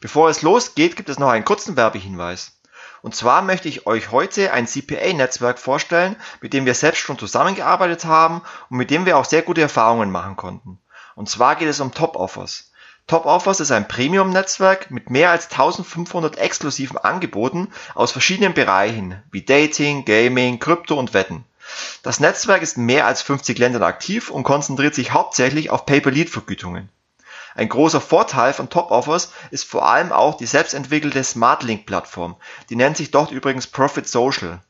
Bevor es losgeht, gibt es noch einen kurzen Werbehinweis. Und zwar möchte ich euch heute ein CPA-Netzwerk vorstellen, mit dem wir selbst schon zusammengearbeitet haben und mit dem wir auch sehr gute Erfahrungen machen konnten. Und zwar geht es um Top Offers. Top Offers ist ein Premium-Netzwerk mit mehr als 1500 exklusiven Angeboten aus verschiedenen Bereichen wie Dating, Gaming, Krypto und Wetten. Das Netzwerk ist in mehr als 50 Ländern aktiv und konzentriert sich hauptsächlich auf Pay-per-Lead-Vergütungen. Ein großer Vorteil von Top Offers ist vor allem auch die selbstentwickelte SmartLink-Plattform. Die nennt sich dort übrigens Profit Social.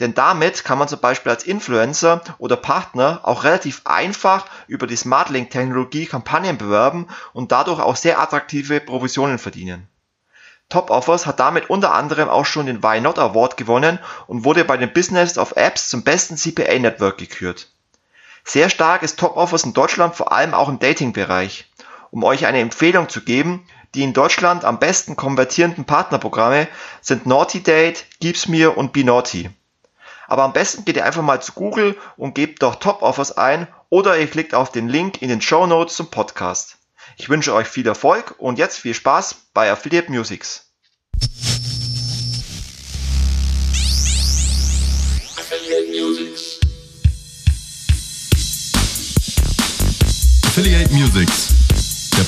Denn damit kann man zum Beispiel als Influencer oder Partner auch relativ einfach über die SmartLink-Technologie Kampagnen bewerben und dadurch auch sehr attraktive Provisionen verdienen. Top Offers hat damit unter anderem auch schon den Why Not Award gewonnen und wurde bei den Business of Apps zum besten CPA-Network gekürt. Sehr stark ist Top Offers in Deutschland vor allem auch im Dating-Bereich. Um euch eine Empfehlung zu geben, die in Deutschland am besten konvertierenden Partnerprogramme sind Naughty Date, Gib's mir und Be Naughty. Aber am besten geht ihr einfach mal zu Google und gebt dort Top Offers ein oder ihr klickt auf den Link in den Show Notes zum Podcast. Ich wünsche euch viel Erfolg und jetzt viel Spaß bei Affiliate Musics. Affiliate Musics. Affiliate Musics,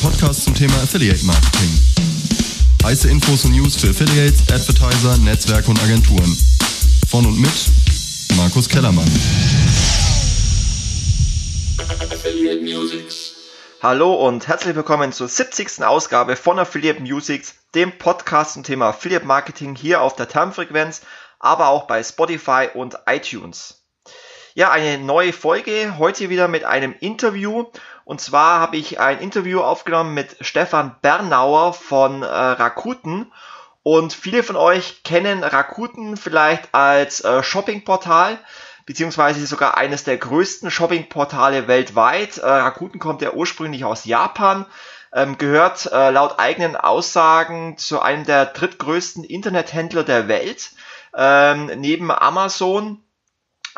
Podcast zum Thema Affiliate Marketing. Heiße Infos und News für Affiliates, Advertiser, Netzwerke und Agenturen. Von und mit Markus Kellermann. Affiliate Musics. Hallo und herzlich willkommen zur 70. Ausgabe von Affiliate Musics, dem Podcast zum Thema Affiliate Marketing hier auf der Termfrequenz, aber auch bei Spotify und iTunes. Ja, eine neue Folge, heute wieder mit einem Interview. Und zwar habe ich ein Interview aufgenommen mit Stefan Bernauer von äh, Rakuten. Und viele von euch kennen Rakuten vielleicht als äh, Shoppingportal, beziehungsweise sogar eines der größten Shoppingportale weltweit. Äh, Rakuten kommt ja ursprünglich aus Japan, ähm, gehört äh, laut eigenen Aussagen zu einem der drittgrößten Internethändler der Welt, ähm, neben Amazon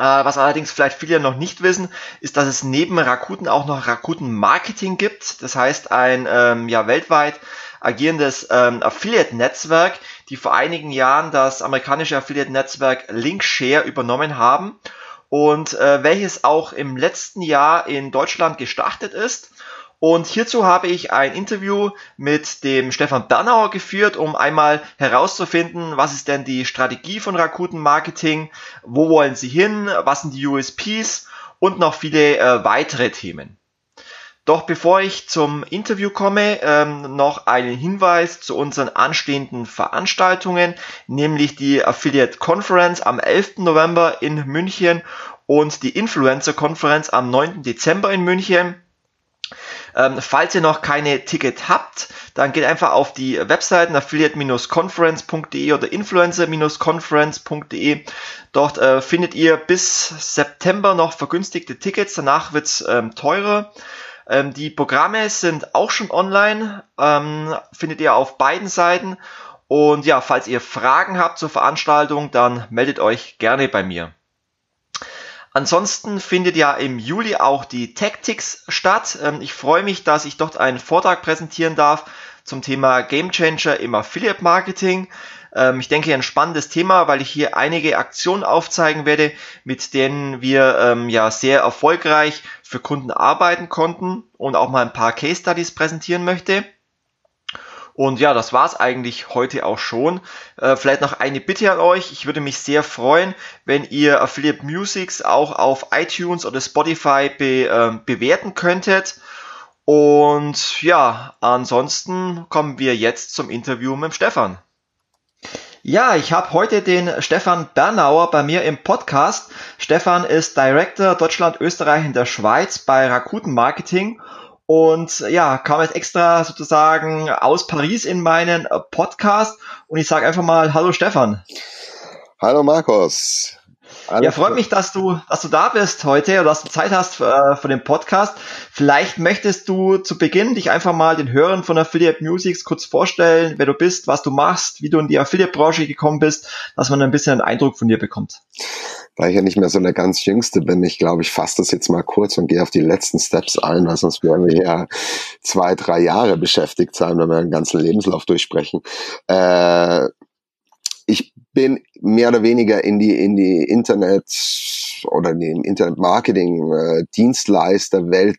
was allerdings vielleicht viele noch nicht wissen, ist, dass es neben Rakuten auch noch Rakuten Marketing gibt. Das heißt, ein ähm, ja, weltweit agierendes ähm, Affiliate-Netzwerk, die vor einigen Jahren das amerikanische Affiliate-Netzwerk Linkshare übernommen haben und äh, welches auch im letzten Jahr in Deutschland gestartet ist und hierzu habe ich ein Interview mit dem Stefan Bernauer geführt, um einmal herauszufinden, was ist denn die Strategie von Rakuten Marketing, wo wollen sie hin, was sind die USPs und noch viele äh, weitere Themen. Doch bevor ich zum Interview komme, ähm, noch einen Hinweis zu unseren anstehenden Veranstaltungen, nämlich die Affiliate Conference am 11. November in München und die Influencer Conference am 9. Dezember in München. Ähm, falls ihr noch keine Ticket habt, dann geht einfach auf die Webseiten affiliate-conference.de oder influencer-conference.de. Dort äh, findet ihr bis September noch vergünstigte Tickets, danach wird's ähm, teurer. Ähm, die Programme sind auch schon online, ähm, findet ihr auf beiden Seiten. Und ja, falls ihr Fragen habt zur Veranstaltung, dann meldet euch gerne bei mir. Ansonsten findet ja im Juli auch die Tactics statt. Ähm, ich freue mich, dass ich dort einen Vortrag präsentieren darf zum Thema Game Changer im Affiliate Marketing. Ähm, ich denke, ein spannendes Thema, weil ich hier einige Aktionen aufzeigen werde, mit denen wir ähm, ja sehr erfolgreich für Kunden arbeiten konnten und auch mal ein paar Case Studies präsentieren möchte. Und ja, das war's eigentlich heute auch schon. Äh, vielleicht noch eine Bitte an euch. Ich würde mich sehr freuen, wenn ihr Affiliate Musics auch auf iTunes oder Spotify be, äh, bewerten könntet. Und ja, ansonsten kommen wir jetzt zum Interview mit Stefan. Ja, ich habe heute den Stefan Bernauer bei mir im Podcast. Stefan ist Director Deutschland, Österreich in der Schweiz bei Rakuten Marketing und ja, kam jetzt extra sozusagen aus Paris in meinen äh, Podcast und ich sage einfach mal Hallo Stefan. Hallo Markus. Alles ja, freut mich, dass du, dass du da bist heute oder dass du Zeit hast für, äh, für den Podcast. Vielleicht möchtest du zu Beginn dich einfach mal den Hörern von Affiliate Musics kurz vorstellen, wer du bist, was du machst, wie du in die Affiliate-Branche gekommen bist, dass man ein bisschen einen Eindruck von dir bekommt. da ich ja nicht mehr so der ganz Jüngste bin, ich glaube, ich fasse das jetzt mal kurz und gehe auf die letzten Steps ein, weil sonst werden wir ja zwei, drei Jahre beschäftigt sein, wenn wir den ganzen Lebenslauf durchsprechen. Äh, ich bin mehr oder weniger in die in die Internet oder in den Internet Marketing äh,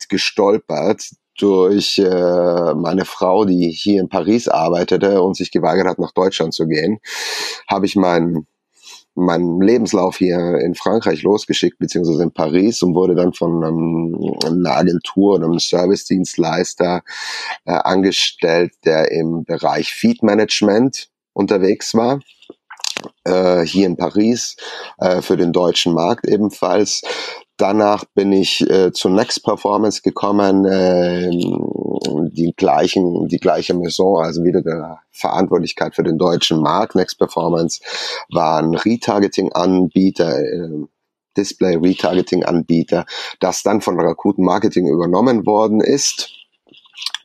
gestolpert durch äh, meine Frau, die hier in Paris arbeitete und sich geweigert hat, nach Deutschland zu gehen, habe ich meinen meinen Lebenslauf hier in Frankreich losgeschickt, beziehungsweise in Paris und wurde dann von einem, einer Agentur oder einem Service-Dienstleister äh, angestellt, der im Bereich Feed Management unterwegs war äh, hier in Paris äh, für den deutschen Markt ebenfalls. Danach bin ich äh, zu Next Performance gekommen, äh, die gleichen, die gleiche Maison, also wieder der Verantwortlichkeit für den deutschen Markt. Next Performance war ein Retargeting-Anbieter, äh, Display Retargeting Anbieter, das dann von Rakuten Marketing übernommen worden ist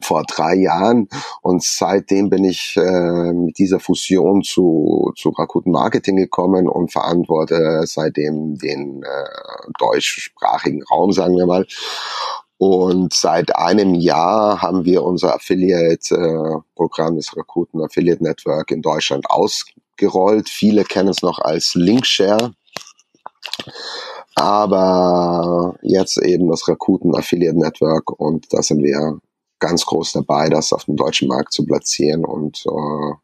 vor drei Jahren und seitdem bin ich äh, mit dieser Fusion zu, zu Rakuten Marketing gekommen und verantworte seitdem den äh, deutschsprachigen Raum, sagen wir mal. Und seit einem Jahr haben wir unser Affiliate-Programm, äh, das Rakuten Affiliate Network in Deutschland ausgerollt. Viele kennen es noch als Linkshare. Aber jetzt eben das Rakuten Affiliate Network und da sind wir ganz groß dabei, das auf dem deutschen Markt zu platzieren und äh,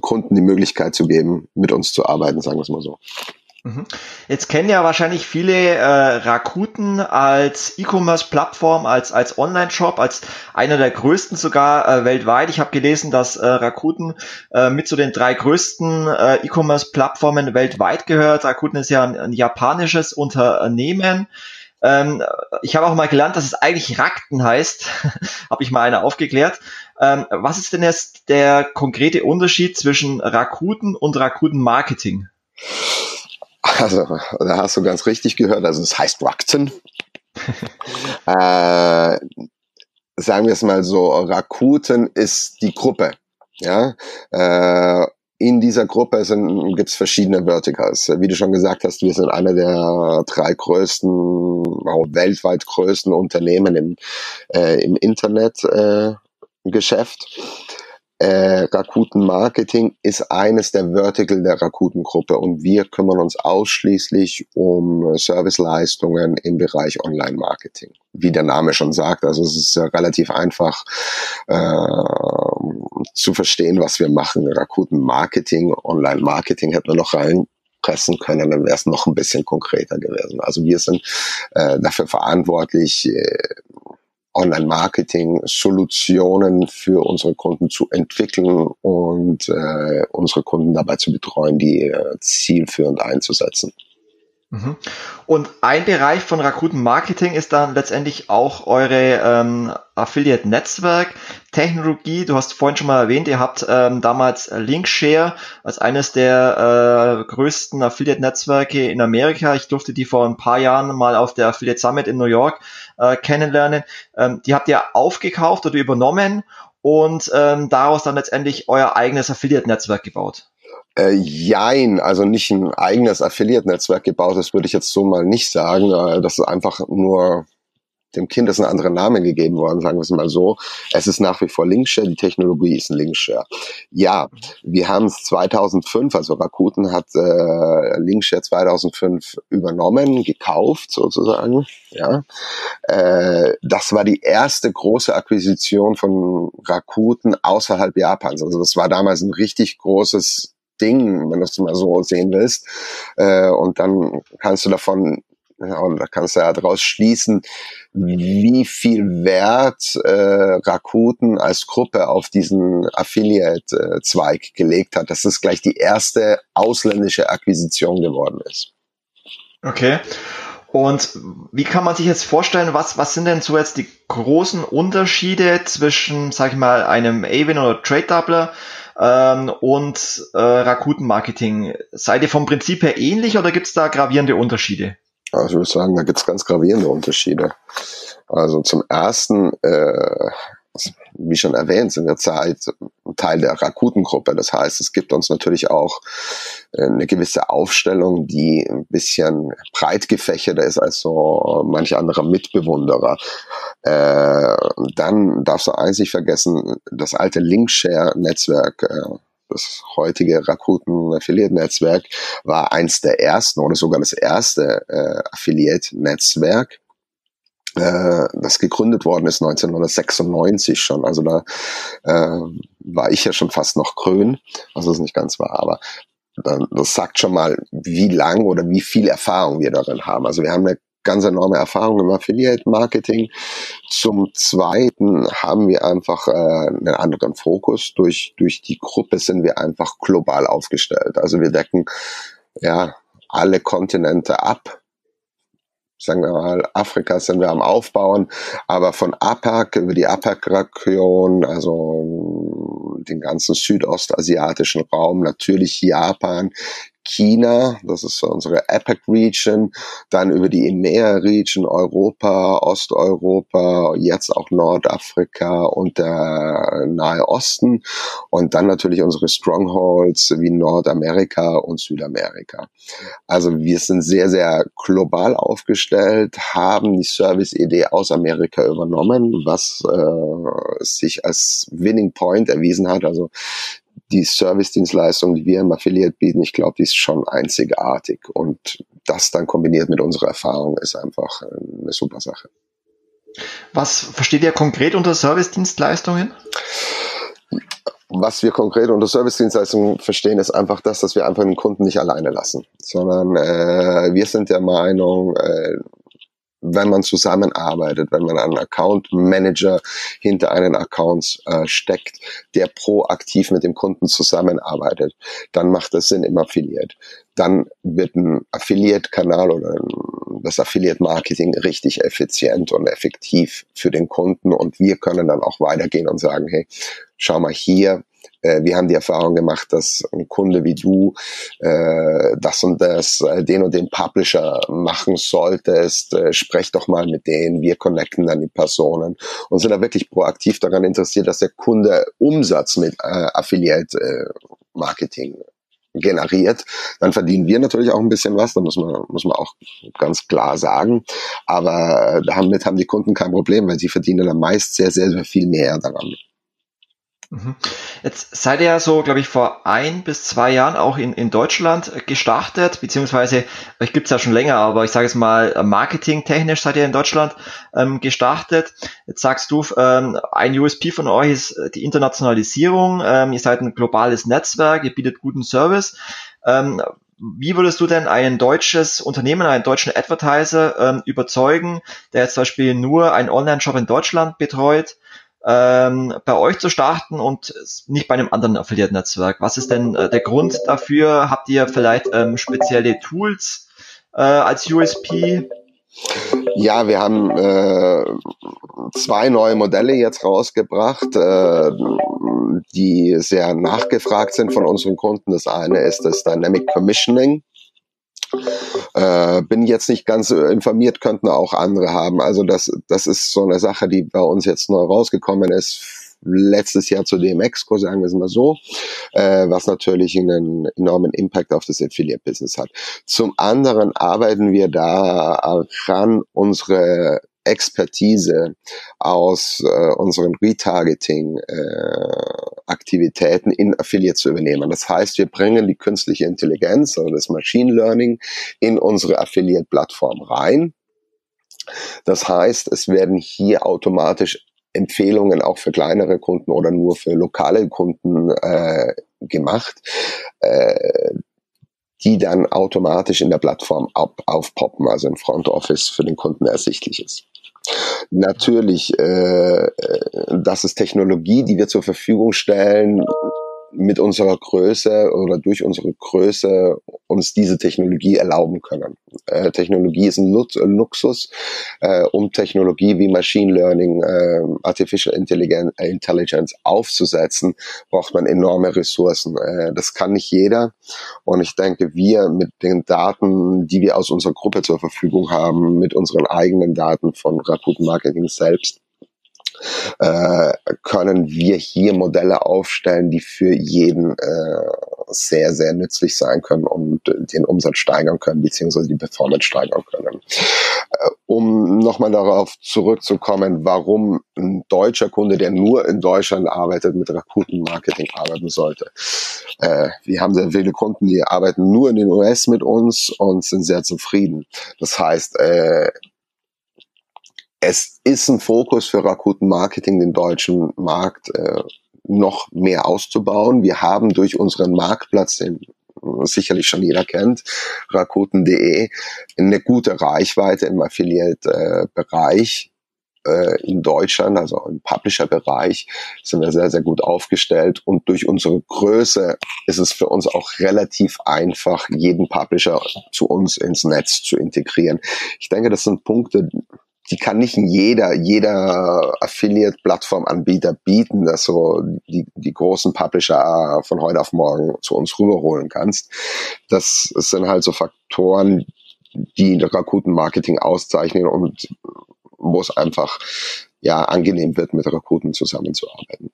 Kunden die Möglichkeit zu geben, mit uns zu arbeiten, sagen wir es mal so. Mhm. Jetzt kennen ja wahrscheinlich viele äh, Rakuten als E-Commerce-Plattform, als, als Online-Shop, als einer der größten sogar äh, weltweit. Ich habe gelesen, dass äh, Rakuten äh, mit zu den drei größten äh, E-Commerce-Plattformen weltweit gehört. Rakuten ist ja ein, ein japanisches Unternehmen. Ähm, ich habe auch mal gelernt, dass es eigentlich Rakten heißt. habe ich mal eine aufgeklärt. Ähm, was ist denn jetzt der konkrete Unterschied zwischen Rakuten und Rakuten Marketing? Also, da hast du ganz richtig gehört. Also, es heißt Rakten. äh, sagen wir es mal so, Rakuten ist die Gruppe. Ja, äh, in dieser Gruppe gibt es verschiedene Verticals. Wie du schon gesagt hast, wir sind einer der drei größten, weltweit größten Unternehmen im, äh, im Internetgeschäft. Äh, äh, Rakuten Marketing ist eines der Vertical der Rakuten Gruppe und wir kümmern uns ausschließlich um Serviceleistungen im Bereich Online Marketing. Wie der Name schon sagt, also es ist relativ einfach äh, zu verstehen, was wir machen. Rakuten Marketing, Online Marketing hätten wir noch reinpressen können, dann wäre es noch ein bisschen konkreter gewesen. Also wir sind äh, dafür verantwortlich, äh, Online-Marketing-Solutionen für unsere Kunden zu entwickeln und äh, unsere Kunden dabei zu betreuen, die äh, zielführend einzusetzen. Mhm. Und ein Bereich von Rakuten Marketing ist dann letztendlich auch eure ähm, Affiliate-Netzwerk. Technologie, du hast vorhin schon mal erwähnt, ihr habt ähm, damals Linkshare als eines der äh, größten Affiliate-Netzwerke in Amerika. Ich durfte die vor ein paar Jahren mal auf der Affiliate Summit in New York äh, kennenlernen. Ähm, die habt ihr aufgekauft oder übernommen und ähm, daraus dann letztendlich euer eigenes Affiliate-Netzwerk gebaut. Äh, jein, also nicht ein eigenes Affiliate-Netzwerk gebaut, das würde ich jetzt so mal nicht sagen. Äh, das ist einfach nur dem Kind ist ein anderer Name gegeben worden, sagen wir es mal so. Es ist nach wie vor Linkshare, die Technologie ist ein Linkshare. Ja, wir haben es 2005, also Rakuten hat äh, Linkshare 2005 übernommen, gekauft sozusagen. Ja, äh, das war die erste große Akquisition von Rakuten außerhalb Japans. Also das war damals ein richtig großes Ding, wenn du es mal so sehen willst. Äh, und dann kannst du davon, ja, und da kannst du ja daraus schließen, wie viel Wert äh, Rakuten als Gruppe auf diesen Affiliate-Zweig gelegt hat, dass es gleich die erste ausländische Akquisition geworden ist. Okay. Und wie kann man sich jetzt vorstellen, was, was sind denn so jetzt die großen Unterschiede zwischen, sag ich mal, einem Avin oder Trade Doubler ähm, und äh, Rakuten Marketing. Seid ihr vom Prinzip her ähnlich oder gibt es da gravierende Unterschiede? Also ich würde sagen, da gibt es ganz gravierende Unterschiede. Also zum ersten, äh, wie schon erwähnt, sind wir Zeit Teil der Rakuten-Gruppe. Das heißt, es gibt uns natürlich auch äh, eine gewisse Aufstellung, die ein bisschen breit gefächerter ist als so manch anderer Mitbewunderer. Äh, dann darfst du eins nicht vergessen, das alte Linkshare-Netzwerk, äh, das heutige Rakuten Affiliate-Netzwerk, war eins der ersten oder sogar das erste äh, Affiliate-Netzwerk äh, das gegründet worden ist 1996 schon. Also da äh, war ich ja schon fast noch grün, was es nicht ganz war, aber das sagt schon mal, wie lang oder wie viel Erfahrung wir darin haben. Also wir haben eine ganz enorme Erfahrung im Affiliate-Marketing. Zum Zweiten haben wir einfach äh, einen anderen Fokus. Durch, durch die Gruppe sind wir einfach global aufgestellt. Also wir decken ja alle Kontinente ab sagen wir mal, Afrika sind wir am Aufbauen, aber von APAC über die APAC-Region, also den ganzen südostasiatischen Raum, natürlich Japan, China, das ist unsere APEC Region, dann über die EMEA Region Europa, Osteuropa, jetzt auch Nordafrika und der Nahe Osten und dann natürlich unsere Strongholds wie Nordamerika und Südamerika. Also wir sind sehr, sehr global aufgestellt, haben die Service-Idee aus Amerika übernommen, was äh, sich als Winning Point erwiesen hat. Also die Service-Dienstleistung, die wir im Affiliate bieten, ich glaube, die ist schon einzigartig. Und das dann kombiniert mit unserer Erfahrung ist einfach eine super Sache. Was versteht ihr konkret unter Service-Dienstleistungen? Was wir konkret unter Service-Dienstleistungen verstehen, ist einfach das, dass wir einfach den Kunden nicht alleine lassen, sondern äh, wir sind der Meinung, äh, wenn man zusammenarbeitet, wenn man einen Account Manager hinter einen Accounts äh, steckt, der proaktiv mit dem Kunden zusammenarbeitet, dann macht das Sinn im Affiliate. Dann wird ein Affiliate-Kanal oder das Affiliate-Marketing richtig effizient und effektiv für den Kunden und wir können dann auch weitergehen und sagen, hey, schau mal hier, äh, wir haben die Erfahrung gemacht, dass ein Kunde wie du äh, das und das, äh, den und den Publisher machen solltest, äh, sprech doch mal mit denen, wir connecten dann die Personen und sind da wirklich proaktiv daran interessiert, dass der Kunde Umsatz mit äh, Affiliate äh, Marketing generiert, dann verdienen wir natürlich auch ein bisschen was, da muss man, muss man auch ganz klar sagen. Aber damit haben die Kunden kein Problem, weil sie verdienen dann meist sehr, sehr, sehr viel mehr daran. Mhm. Jetzt seid ihr ja so, glaube ich, vor ein bis zwei Jahren auch in, in Deutschland gestartet, beziehungsweise euch gibt's ja schon länger, aber ich sage es mal, marketingtechnisch seid ihr in Deutschland ähm, gestartet. Jetzt sagst du, ähm, ein USP von euch ist die Internationalisierung. Ähm, ihr seid ein globales Netzwerk, ihr bietet guten Service. Ähm, wie würdest du denn ein deutsches Unternehmen, einen deutschen Advertiser ähm, überzeugen, der jetzt zum Beispiel nur einen Online-Shop in Deutschland betreut, ähm, bei euch zu starten und nicht bei einem anderen Affiliate-Netzwerk? Was ist denn äh, der Grund dafür? Habt ihr vielleicht ähm, spezielle Tools äh, als USP? Ja, wir haben äh, zwei neue Modelle jetzt rausgebracht, äh, die sehr nachgefragt sind von unseren Kunden. Das eine ist das Dynamic Commissioning. Äh, bin jetzt nicht ganz informiert, könnten auch andere haben. Also das, das ist so eine Sache, die bei uns jetzt neu rausgekommen ist letztes Jahr zu DMX-Exco, sagen wir es mal so, äh, was natürlich einen enormen Impact auf das Affiliate-Business hat. Zum anderen arbeiten wir daran, unsere Expertise aus äh, unseren Retargeting-Aktivitäten äh, in Affiliate zu übernehmen. Das heißt, wir bringen die künstliche Intelligenz oder das Machine Learning in unsere Affiliate-Plattform rein. Das heißt, es werden hier automatisch Empfehlungen auch für kleinere Kunden oder nur für lokale Kunden äh, gemacht. Äh, die dann automatisch in der Plattform auf, aufpoppen, also im Front Office für den Kunden ersichtlich ist. Natürlich, äh, äh, das ist Technologie, die wir zur Verfügung stellen, mit unserer Größe oder durch unsere Größe uns diese Technologie erlauben können. Äh, Technologie ist ein Luxus. Äh, um Technologie wie Machine Learning, äh, Artificial Intelligence aufzusetzen, braucht man enorme Ressourcen. Äh, das kann nicht jeder. Und ich denke, wir mit den Daten, die wir aus unserer Gruppe zur Verfügung haben, mit unseren eigenen Daten von Rakuten Marketing selbst, äh, können wir hier Modelle aufstellen, die für jeden äh, sehr, sehr nützlich sein können und den Umsatz steigern können, beziehungsweise die Performance steigern können. Äh, um nochmal darauf zurückzukommen, warum ein deutscher Kunde, der nur in Deutschland arbeitet, mit Rakuten Marketing arbeiten sollte. Äh, wir haben sehr viele Kunden, die arbeiten nur in den US mit uns und sind sehr zufrieden. Das heißt, äh, es ist ein Fokus für Rakuten Marketing, den deutschen Markt äh, noch mehr auszubauen. Wir haben durch unseren Marktplatz, den sicherlich schon jeder kennt, rakuten.de, eine gute Reichweite im Affiliate-Bereich äh, in Deutschland, also im Publisher-Bereich, sind wir sehr, sehr gut aufgestellt. Und durch unsere Größe ist es für uns auch relativ einfach, jeden Publisher zu uns ins Netz zu integrieren. Ich denke, das sind Punkte, die kann nicht jeder, jeder Affiliate-Plattform-Anbieter bieten, dass so die, die großen Publisher von heute auf morgen zu uns rüberholen kannst. Das sind halt so Faktoren, die Rakuten Marketing auszeichnen und wo es einfach ja angenehm wird, mit Rakuten zusammenzuarbeiten.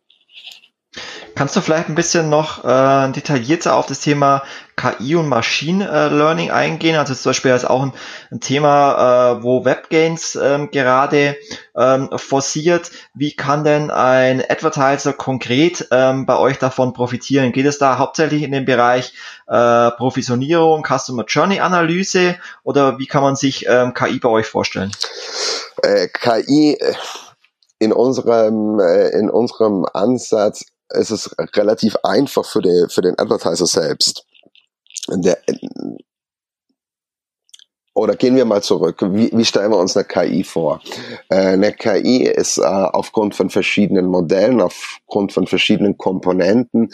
Kannst du vielleicht ein bisschen noch äh, detaillierter auf das Thema KI und Machine äh, Learning eingehen? Also zum Beispiel ist auch ein, ein Thema, äh, wo WebGains ähm, gerade ähm, forciert. Wie kann denn ein Advertiser konkret ähm, bei euch davon profitieren? Geht es da hauptsächlich in den Bereich äh, Provisionierung, Customer Journey Analyse oder wie kann man sich ähm, KI bei euch vorstellen? Äh, KI äh, in unserem, äh, in unserem Ansatz ist es relativ einfach für, die, für den Advertiser selbst. Der, oder gehen wir mal zurück. Wie, wie stellen wir uns eine KI vor? Äh, eine KI ist äh, aufgrund von verschiedenen Modellen, aufgrund von verschiedenen Komponenten,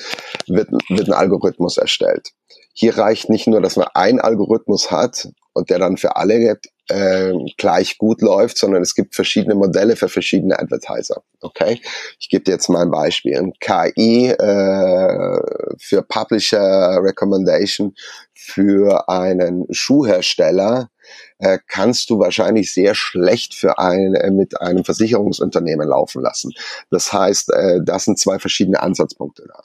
wird, wird ein Algorithmus erstellt. Hier reicht nicht nur, dass man einen Algorithmus hat und der dann für alle äh, gleich gut läuft, sondern es gibt verschiedene Modelle für verschiedene Advertiser. Okay, ich gebe dir jetzt mal ein Beispiel. Ein KI äh, für Publisher Recommendation für einen Schuhhersteller äh, kannst du wahrscheinlich sehr schlecht für ein, äh, mit einem Versicherungsunternehmen laufen lassen. Das heißt, äh, das sind zwei verschiedene Ansatzpunkte da.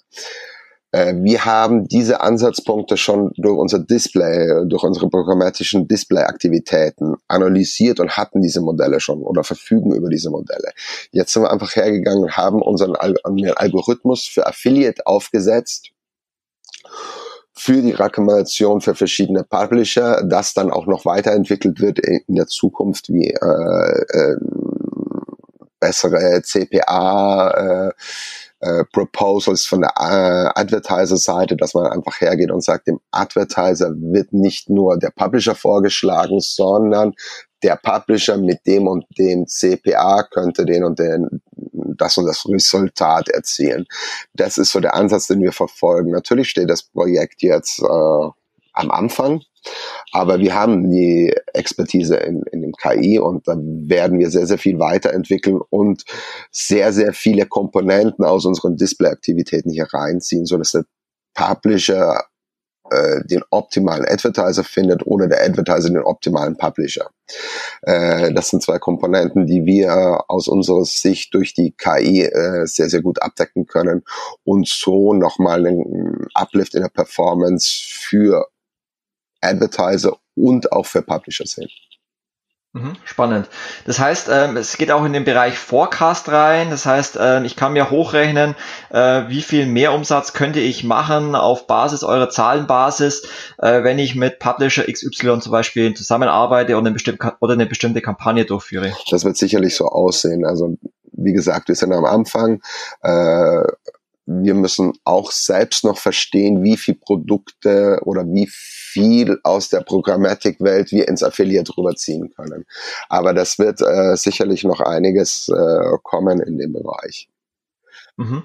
Äh, wir haben diese Ansatzpunkte schon durch unser Display, durch unsere programmatischen Display-Aktivitäten analysiert und hatten diese Modelle schon oder verfügen über diese Modelle. Jetzt sind wir einfach hergegangen und haben unseren Algorithmus für Affiliate aufgesetzt für die Rekommendation für verschiedene Publisher, das dann auch noch weiterentwickelt wird in der Zukunft wie äh, äh, bessere CPA, äh, äh, Proposals von der äh, Advertiser-Seite, dass man einfach hergeht und sagt, dem Advertiser wird nicht nur der Publisher vorgeschlagen, sondern der Publisher mit dem und dem CPA könnte den und den das und das Resultat erzielen. Das ist so der Ansatz, den wir verfolgen. Natürlich steht das Projekt jetzt äh, am Anfang. Aber wir haben die Expertise in, in dem KI und da werden wir sehr, sehr viel weiterentwickeln und sehr, sehr viele Komponenten aus unseren Display-Aktivitäten hier reinziehen, so dass der Publisher äh, den optimalen Advertiser findet oder der Advertiser den optimalen Publisher. Äh, das sind zwei Komponenten, die wir aus unserer Sicht durch die KI äh, sehr, sehr gut abdecken können und so nochmal einen Uplift in der Performance für Advertiser und auch für Publisher sehen. Mhm, spannend. Das heißt, ähm, es geht auch in den Bereich Forecast rein. Das heißt, ähm, ich kann mir hochrechnen, äh, wie viel Mehrumsatz könnte ich machen auf Basis eurer Zahlenbasis, äh, wenn ich mit Publisher XY zum Beispiel zusammenarbeite oder eine bestimmte, oder eine bestimmte Kampagne durchführe. Das wird sicherlich so aussehen. Also wie gesagt, wir sind am Anfang. Äh, wir müssen auch selbst noch verstehen, wie viel Produkte oder wie viel aus der Programmatik-Welt wir ins Affiliate rüberziehen können. Aber das wird äh, sicherlich noch einiges äh, kommen in dem Bereich. Mhm.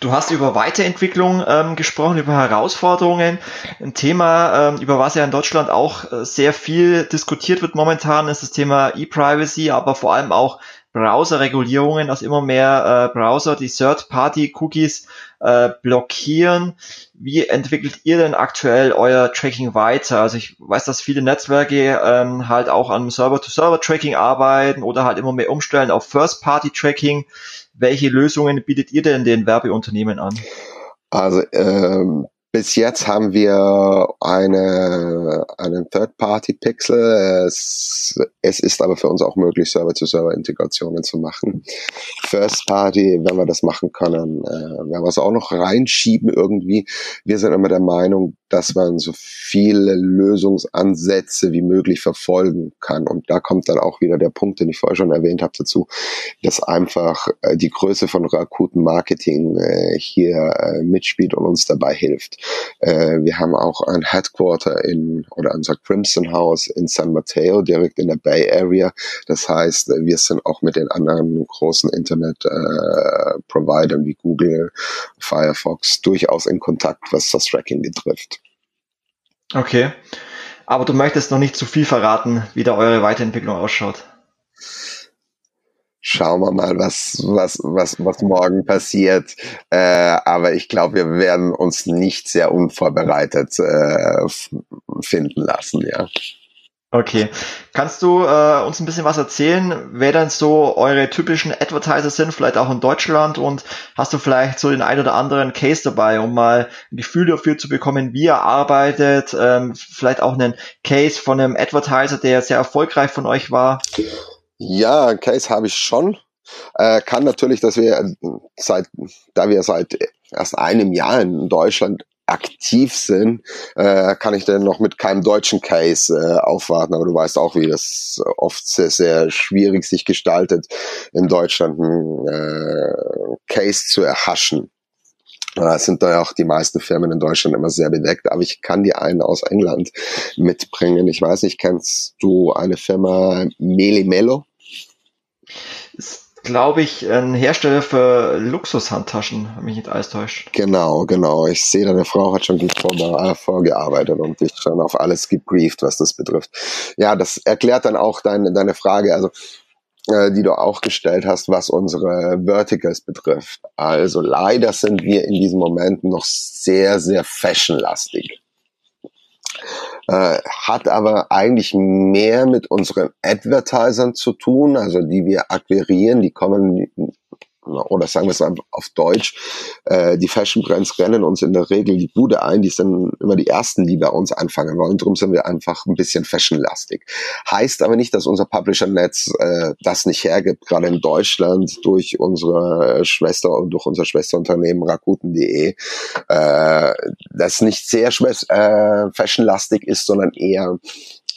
Du hast über Weiterentwicklung ähm, gesprochen, über Herausforderungen. Ein Thema, ähm, über was ja in Deutschland auch äh, sehr viel diskutiert wird momentan, ist das Thema E-Privacy, aber vor allem auch Browser-Regulierungen, dass immer mehr äh, Browser die Third-Party-Cookies äh, blockieren. Wie entwickelt ihr denn aktuell euer Tracking weiter? Also ich weiß, dass viele Netzwerke ähm, halt auch am Server-to-Server-Tracking arbeiten oder halt immer mehr umstellen auf First-Party-Tracking. Welche Lösungen bietet ihr denn den Werbeunternehmen an? Also ähm, bis jetzt haben wir eine, einen Third-Party-Pixel. Es, es ist aber für uns auch möglich, Server-to-Server-Integrationen zu machen. First-Party, wenn wir das machen können, äh, werden wir es auch noch reinschieben irgendwie. Wir sind immer der Meinung, dass man so viele Lösungsansätze wie möglich verfolgen kann. Und da kommt dann auch wieder der Punkt, den ich vorher schon erwähnt habe dazu, dass einfach äh, die Größe von Rakuten Marketing äh, hier äh, mitspielt und uns dabei hilft. Äh, wir haben auch ein Headquarter in oder unser Crimson House in San Mateo, direkt in der Bay Area. Das heißt, wir sind auch mit den anderen großen Internet-Providern äh, wie Google, Firefox durchaus in Kontakt, was das Tracking betrifft. Okay. Aber du möchtest noch nicht zu viel verraten, wie da eure Weiterentwicklung ausschaut. Schauen wir mal, was, was, was, was morgen passiert. Äh, aber ich glaube, wir werden uns nicht sehr unvorbereitet äh, finden lassen, ja. Okay. Kannst du äh, uns ein bisschen was erzählen, wer denn so eure typischen Advertiser sind, vielleicht auch in Deutschland und hast du vielleicht so den ein oder anderen Case dabei, um mal ein Gefühl dafür zu bekommen, wie ihr arbeitet, ähm, vielleicht auch einen Case von einem Advertiser, der sehr erfolgreich von euch war? Ja, Case habe ich schon. Äh, kann natürlich, dass wir seit, da wir seit erst einem Jahr in Deutschland aktiv sind, äh, kann ich denn noch mit keinem deutschen Case äh, aufwarten. Aber du weißt auch, wie das oft sehr, sehr schwierig sich gestaltet, in Deutschland einen äh, Case zu erhaschen. Da sind da auch die meisten Firmen in Deutschland immer sehr bedeckt, aber ich kann dir einen aus England mitbringen. Ich weiß nicht, kennst du eine Firma Melimello? glaube ich, ein Hersteller für Luxushandtaschen, wenn mich nicht alles täuscht. Genau, genau. Ich sehe, deine Frau hat schon gut vor, vorgearbeitet und dich schon auf alles gebrieft, was das betrifft. Ja, das erklärt dann auch deine, deine Frage, also äh, die du auch gestellt hast, was unsere Verticals betrifft. Also leider sind wir in diesem Moment noch sehr, sehr fashionlastig äh, hat aber eigentlich mehr mit unseren Advertisern zu tun, also die wir akquirieren, die kommen oder sagen wir es einfach auf Deutsch, äh, die Fashion Brands rennen uns in der Regel die Bude ein, die sind immer die ersten, die bei uns anfangen wollen. Darum sind wir einfach ein bisschen fashionlastig. Heißt aber nicht, dass unser Publisher-Netz äh, das nicht hergibt, gerade in Deutschland durch unsere Schwester und durch unser Schwesterunternehmen Rakuten.de, äh, das nicht sehr äh, fashionlastig ist, sondern eher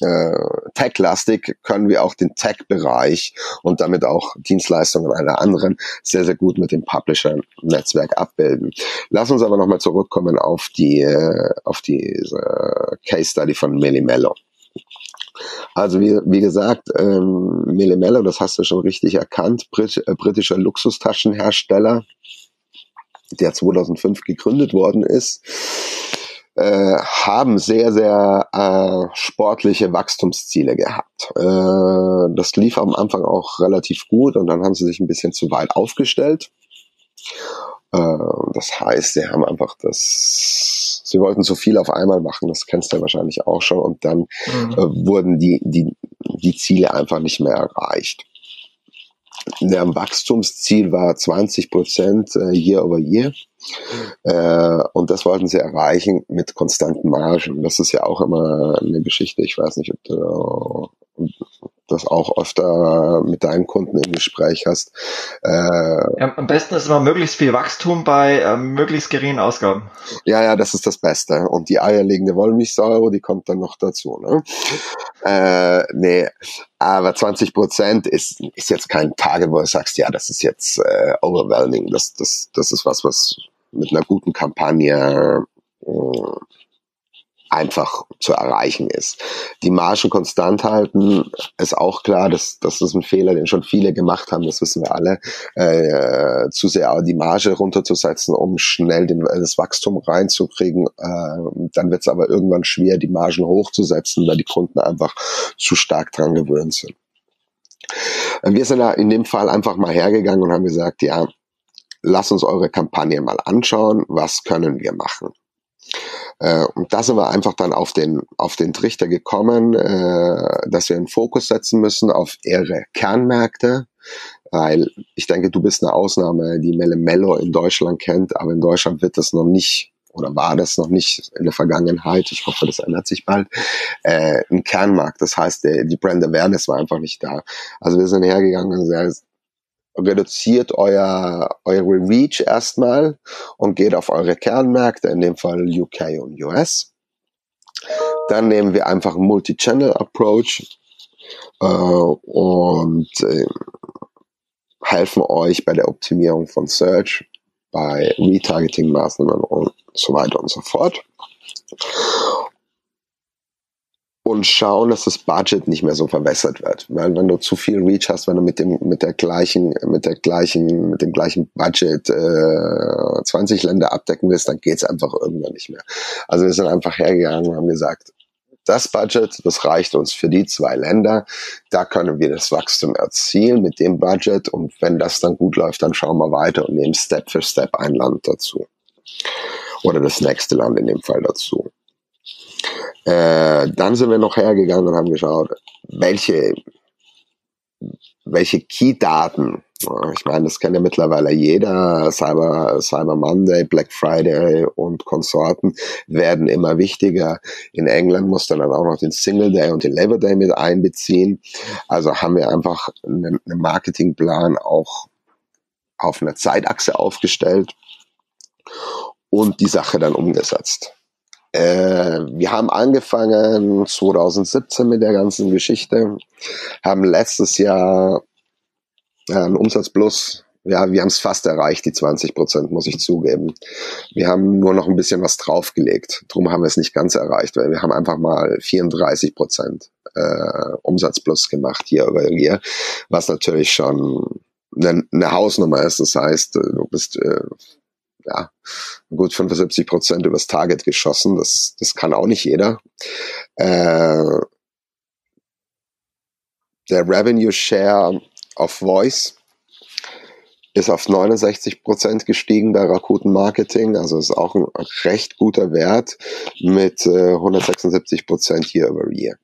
äh, Tech-lastig können wir auch den Tech-Bereich und damit auch Dienstleistungen einer anderen sehr, sehr gut mit dem Publisher-Netzwerk abbilden. Lass uns aber nochmal zurückkommen auf die, äh, auf diese Case Study von Melimello. Also wie, wie gesagt, ähm, Melimello, das hast du schon richtig erkannt, Brit äh, britischer Luxustaschenhersteller, der 2005 gegründet worden ist äh, haben sehr, sehr äh, sportliche Wachstumsziele gehabt. Äh, das lief am Anfang auch relativ gut und dann haben sie sich ein bisschen zu weit aufgestellt. Äh, das heißt, sie haben einfach das, sie wollten zu viel auf einmal machen, das kennst du ja wahrscheinlich auch schon, und dann mhm. äh, wurden die, die, die Ziele einfach nicht mehr erreicht. Der Wachstumsziel war 20 Prozent äh, year over year. Äh, und das wollten sie erreichen mit konstanten Margen. Das ist ja auch immer eine Geschichte. Ich weiß nicht, ob du das auch öfter mit deinen Kunden im Gespräch hast. Äh, ja, am besten ist immer möglichst viel Wachstum bei äh, möglichst geringen Ausgaben. Ja, ja, das ist das Beste. Und die eierlegende Wollmilchsäure, die kommt dann noch dazu. Ne? Äh, nee, aber 20 Prozent ist, ist jetzt kein Tage, wo du sagst, ja, das ist jetzt äh, overwhelming. Das, das, das ist was, was mit einer guten Kampagne äh, einfach zu erreichen ist. Die Margen konstant halten, ist auch klar, dass das ist ein Fehler, den schon viele gemacht haben, das wissen wir alle, äh, zu sehr die Marge runterzusetzen, um schnell den, das Wachstum reinzukriegen. Äh, dann wird es aber irgendwann schwer, die Margen hochzusetzen, weil die Kunden einfach zu stark dran gewöhnt sind. Wir sind da in dem Fall einfach mal hergegangen und haben gesagt, ja, lass uns eure Kampagne mal anschauen, was können wir machen. Äh, und da sind wir einfach dann auf den, auf den Trichter gekommen, äh, dass wir einen Fokus setzen müssen auf ihre Kernmärkte, weil ich denke, du bist eine Ausnahme, die Melle Mello in Deutschland kennt, aber in Deutschland wird das noch nicht oder war das noch nicht in der Vergangenheit, ich hoffe, das ändert sich bald, äh, ein Kernmarkt. Das heißt, die Brand Awareness war einfach nicht da. Also wir sind hergegangen und gesagt, reduziert euer, eure Reach erstmal und geht auf eure Kernmärkte, in dem Fall UK und US. Dann nehmen wir einfach einen Multi-Channel-Approach äh, und äh, helfen euch bei der Optimierung von Search, bei Retargeting-Maßnahmen und so weiter und so fort und schauen, dass das Budget nicht mehr so verwässert wird. Weil wenn du zu viel Reach hast, wenn du mit dem mit der gleichen mit der gleichen mit dem gleichen Budget äh, 20 Länder abdecken willst, dann geht's einfach irgendwann nicht mehr. Also wir sind einfach hergegangen und haben gesagt, das Budget, das reicht uns für die zwei Länder. Da können wir das Wachstum erzielen mit dem Budget und wenn das dann gut läuft, dann schauen wir weiter und nehmen Step für Step ein Land dazu. Oder das nächste Land in dem Fall dazu. Äh, dann sind wir noch hergegangen und haben geschaut, welche, welche Key-Daten, ich meine, das kennt ja mittlerweile jeder, Cyber, Cyber Monday, Black Friday und Konsorten werden immer wichtiger. In England muss dann auch noch den Single Day und den Labor Day mit einbeziehen. Also haben wir einfach einen, einen Marketingplan auch auf einer Zeitachse aufgestellt und die Sache dann umgesetzt. Äh, wir haben angefangen 2017 mit der ganzen Geschichte, haben letztes Jahr äh, einen Umsatz plus ja, wir haben es fast erreicht, die 20 Prozent, muss ich zugeben. Wir haben nur noch ein bisschen was draufgelegt. Drum haben wir es nicht ganz erreicht, weil wir haben einfach mal 34 Prozent äh, Umsatz plus gemacht hier über hier, was natürlich schon eine, eine Hausnummer ist. Das heißt, du bist äh, ja, gut 75 Prozent übers Target geschossen. Das, das kann auch nicht jeder. Äh, der Revenue Share of Voice ist auf 69 Prozent gestiegen bei Rakuten Marketing, also ist auch ein recht guter Wert mit äh, 176 Prozent year over year.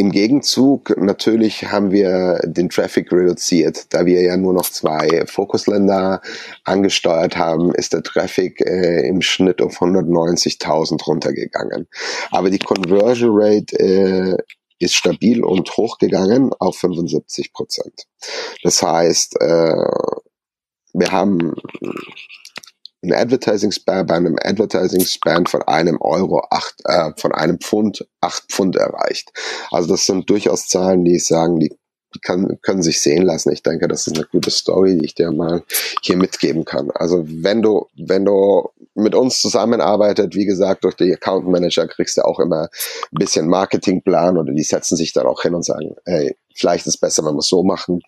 Im Gegenzug natürlich haben wir den Traffic reduziert, da wir ja nur noch zwei Fokusländer angesteuert haben, ist der Traffic äh, im Schnitt auf 190.000 runtergegangen. Aber die Conversion Rate äh, ist stabil und hochgegangen auf 75 Prozent. Das heißt, äh, wir haben ein Advertising Span bei einem Advertising Span von einem Euro acht, äh, von einem Pfund acht Pfund erreicht. Also das sind durchaus Zahlen, die sagen, die kann, können sich sehen lassen. Ich denke, das ist eine gute Story, die ich dir mal hier mitgeben kann. Also wenn du, wenn du mit uns zusammenarbeitet, wie gesagt, durch die Account Manager kriegst du auch immer ein bisschen Marketingplan oder die setzen sich dann auch hin und sagen, hey, vielleicht ist es besser, wenn wir es so machen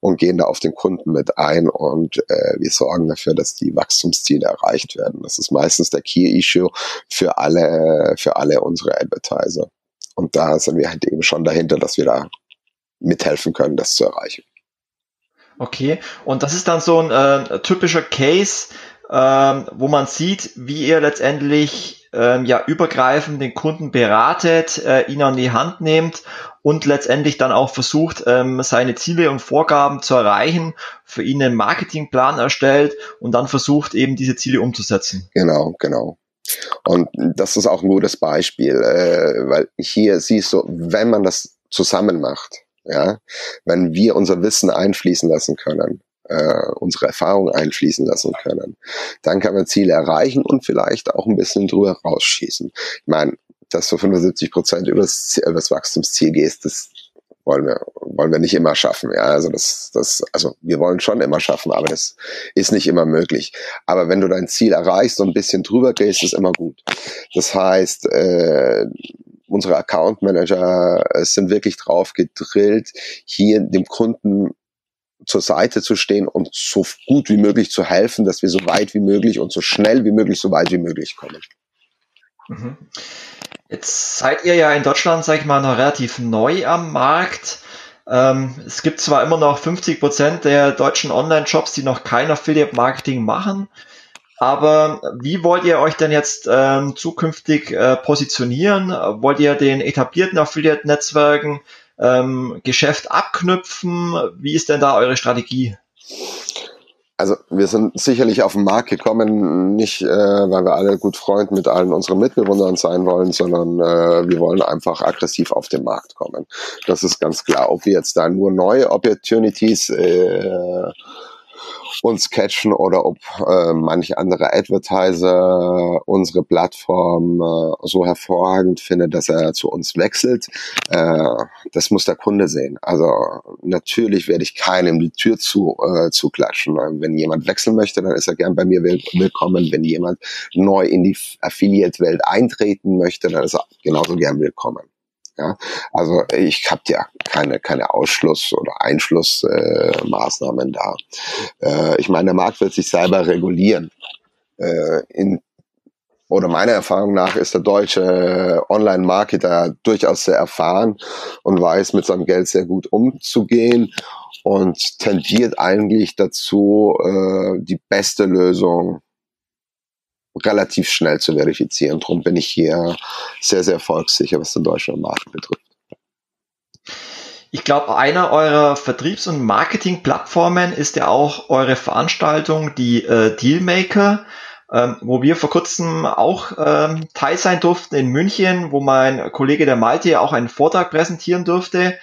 und gehen da auf den Kunden mit ein und äh, wir sorgen dafür, dass die Wachstumsziele erreicht werden. Das ist meistens der Key Issue für alle, für alle unsere Advertiser. Und da sind wir halt eben schon dahinter, dass wir da mithelfen können, das zu erreichen. Okay, und das ist dann so ein äh, typischer Case, ähm, wo man sieht, wie ihr letztendlich ähm, ja übergreifend den Kunden beratet, äh, ihn an die Hand nehmt und letztendlich dann auch versucht, ähm, seine Ziele und Vorgaben zu erreichen, für ihn einen Marketingplan erstellt und dann versucht eben diese Ziele umzusetzen. Genau, genau. Und das ist auch ein gutes Beispiel, äh, weil hier siehst du, wenn man das zusammen macht, ja, wenn wir unser Wissen einfließen lassen können, äh, unsere Erfahrung einfließen lassen können, dann kann man Ziele erreichen und vielleicht auch ein bisschen drüber rausschießen. Ich meine, dass du 75 Prozent übers, übers Wachstumsziel gehst, das wollen wir, wollen wir nicht immer schaffen. Ja, also das, das, also wir wollen schon immer schaffen, aber das ist nicht immer möglich. Aber wenn du dein Ziel erreichst und ein bisschen drüber gehst, ist immer gut. Das heißt, äh, unsere Account Manager äh, sind wirklich drauf gedrillt, hier dem Kunden zur Seite zu stehen und so gut wie möglich zu helfen, dass wir so weit wie möglich und so schnell wie möglich so weit wie möglich kommen. Mhm. Jetzt seid ihr ja in Deutschland, sag ich mal, noch relativ neu am Markt. Ähm, es gibt zwar immer noch 50 Prozent der deutschen Online-Shops, die noch kein Affiliate-Marketing machen, aber wie wollt ihr euch denn jetzt ähm, zukünftig äh, positionieren? Wollt ihr den etablierten Affiliate-Netzwerken ähm, Geschäft abknüpfen? Wie ist denn da eure Strategie? Also wir sind sicherlich auf den Markt gekommen, nicht äh, weil wir alle gut Freund mit allen unseren Mitbewohnern sein wollen, sondern äh, wir wollen einfach aggressiv auf den Markt kommen. Das ist ganz klar. Ob wir jetzt da nur neue Opportunities äh, uns catchen oder ob äh, manche andere Advertiser unsere Plattform äh, so hervorragend findet, dass er zu uns wechselt. Äh, das muss der Kunde sehen. Also natürlich werde ich keinem die Tür zu, äh, zuklatschen. Wenn jemand wechseln möchte, dann ist er gern bei mir willkommen. Wenn jemand neu in die Affiliate-Welt eintreten möchte, dann ist er genauso gern willkommen. Ja, also ich habe ja keine keine Ausschluss- oder Einschlussmaßnahmen äh, da. Äh, ich meine, der Markt wird sich selber regulieren. Äh, in oder meiner Erfahrung nach ist der deutsche Online-Marketer durchaus sehr erfahren und weiß mit seinem Geld sehr gut umzugehen und tendiert eigentlich dazu, äh, die beste Lösung relativ schnell zu verifizieren. Darum bin ich hier sehr, sehr erfolgssicher, was den deutschen Markt betrifft. Ich glaube, einer eurer Vertriebs- und Marketing-Plattformen ist ja auch eure Veranstaltung, die äh, Dealmaker, ähm, wo wir vor kurzem auch ähm, teil sein durften in München, wo mein Kollege der Malte auch einen Vortrag präsentieren durfte.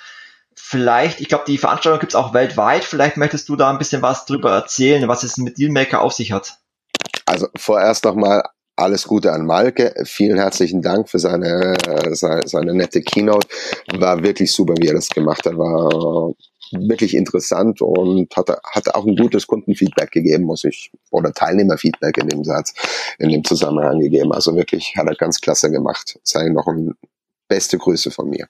Vielleicht, ich glaube, die Veranstaltung gibt es auch weltweit. Vielleicht möchtest du da ein bisschen was drüber erzählen, was es mit Dealmaker auf sich hat. Also vorerst nochmal alles Gute an Malke. Vielen herzlichen Dank für seine, seine, seine nette Keynote. War wirklich super, wie er das gemacht hat. War wirklich interessant und hat, hat auch ein gutes Kundenfeedback gegeben, muss ich, oder Teilnehmerfeedback in dem Satz, in dem Zusammenhang gegeben. Also wirklich hat er ganz klasse gemacht. Sei noch ein beste Grüße von mir.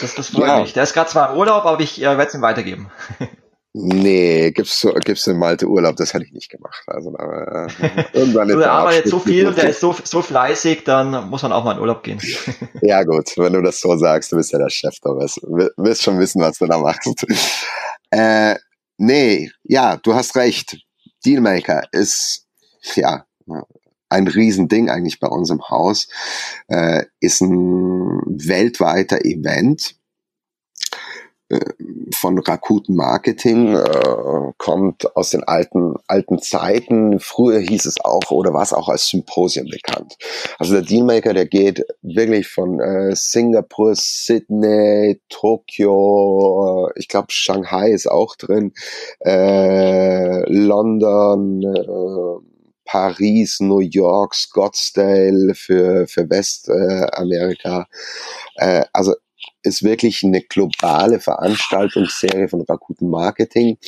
Das, das freut ja. mich. Der ist gerade zwar im Urlaub, aber ich äh, werde es ihm weitergeben. Nee, gibt's so, gibt's in Malte Urlaub, das hätte ich nicht gemacht. Also äh, irgendwann so, der arbeitet so viel und der ist so, so fleißig, dann muss man auch mal in Urlaub gehen. ja gut, wenn du das so sagst, du bist ja der Chef, du wirst, wirst schon wissen, was du da machst. Äh, nee, ja, du hast recht. Dealmaker ist ja ein Riesending eigentlich bei uns im Haus. Äh, ist ein weltweiter Event von Rakuten Marketing, äh, kommt aus den alten, alten Zeiten. Früher hieß es auch oder war es auch als Symposium bekannt. Also der Dealmaker, der geht wirklich von äh, Singapur, Sydney, Tokio, äh, ich glaube Shanghai ist auch drin, äh, London, äh, Paris, New York, Scottsdale für, für Westamerika. Äh, also ist wirklich eine globale Veranstaltungsserie von Rakuten Marketing,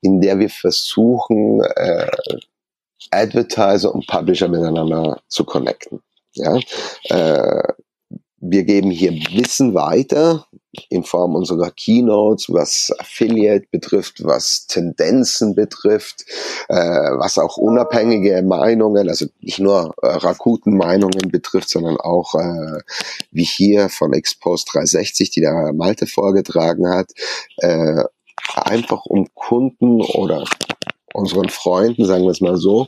in der wir versuchen, äh, Advertiser und Publisher miteinander zu connecten. Ja, äh, wir geben hier Wissen weiter in Form unserer Keynotes, was Affiliate betrifft, was Tendenzen betrifft, äh, was auch unabhängige Meinungen, also nicht nur äh, Rakuten-Meinungen betrifft, sondern auch äh, wie hier von Expose 360, die der Malte vorgetragen hat, äh, einfach um Kunden oder unseren Freunden, sagen wir es mal so,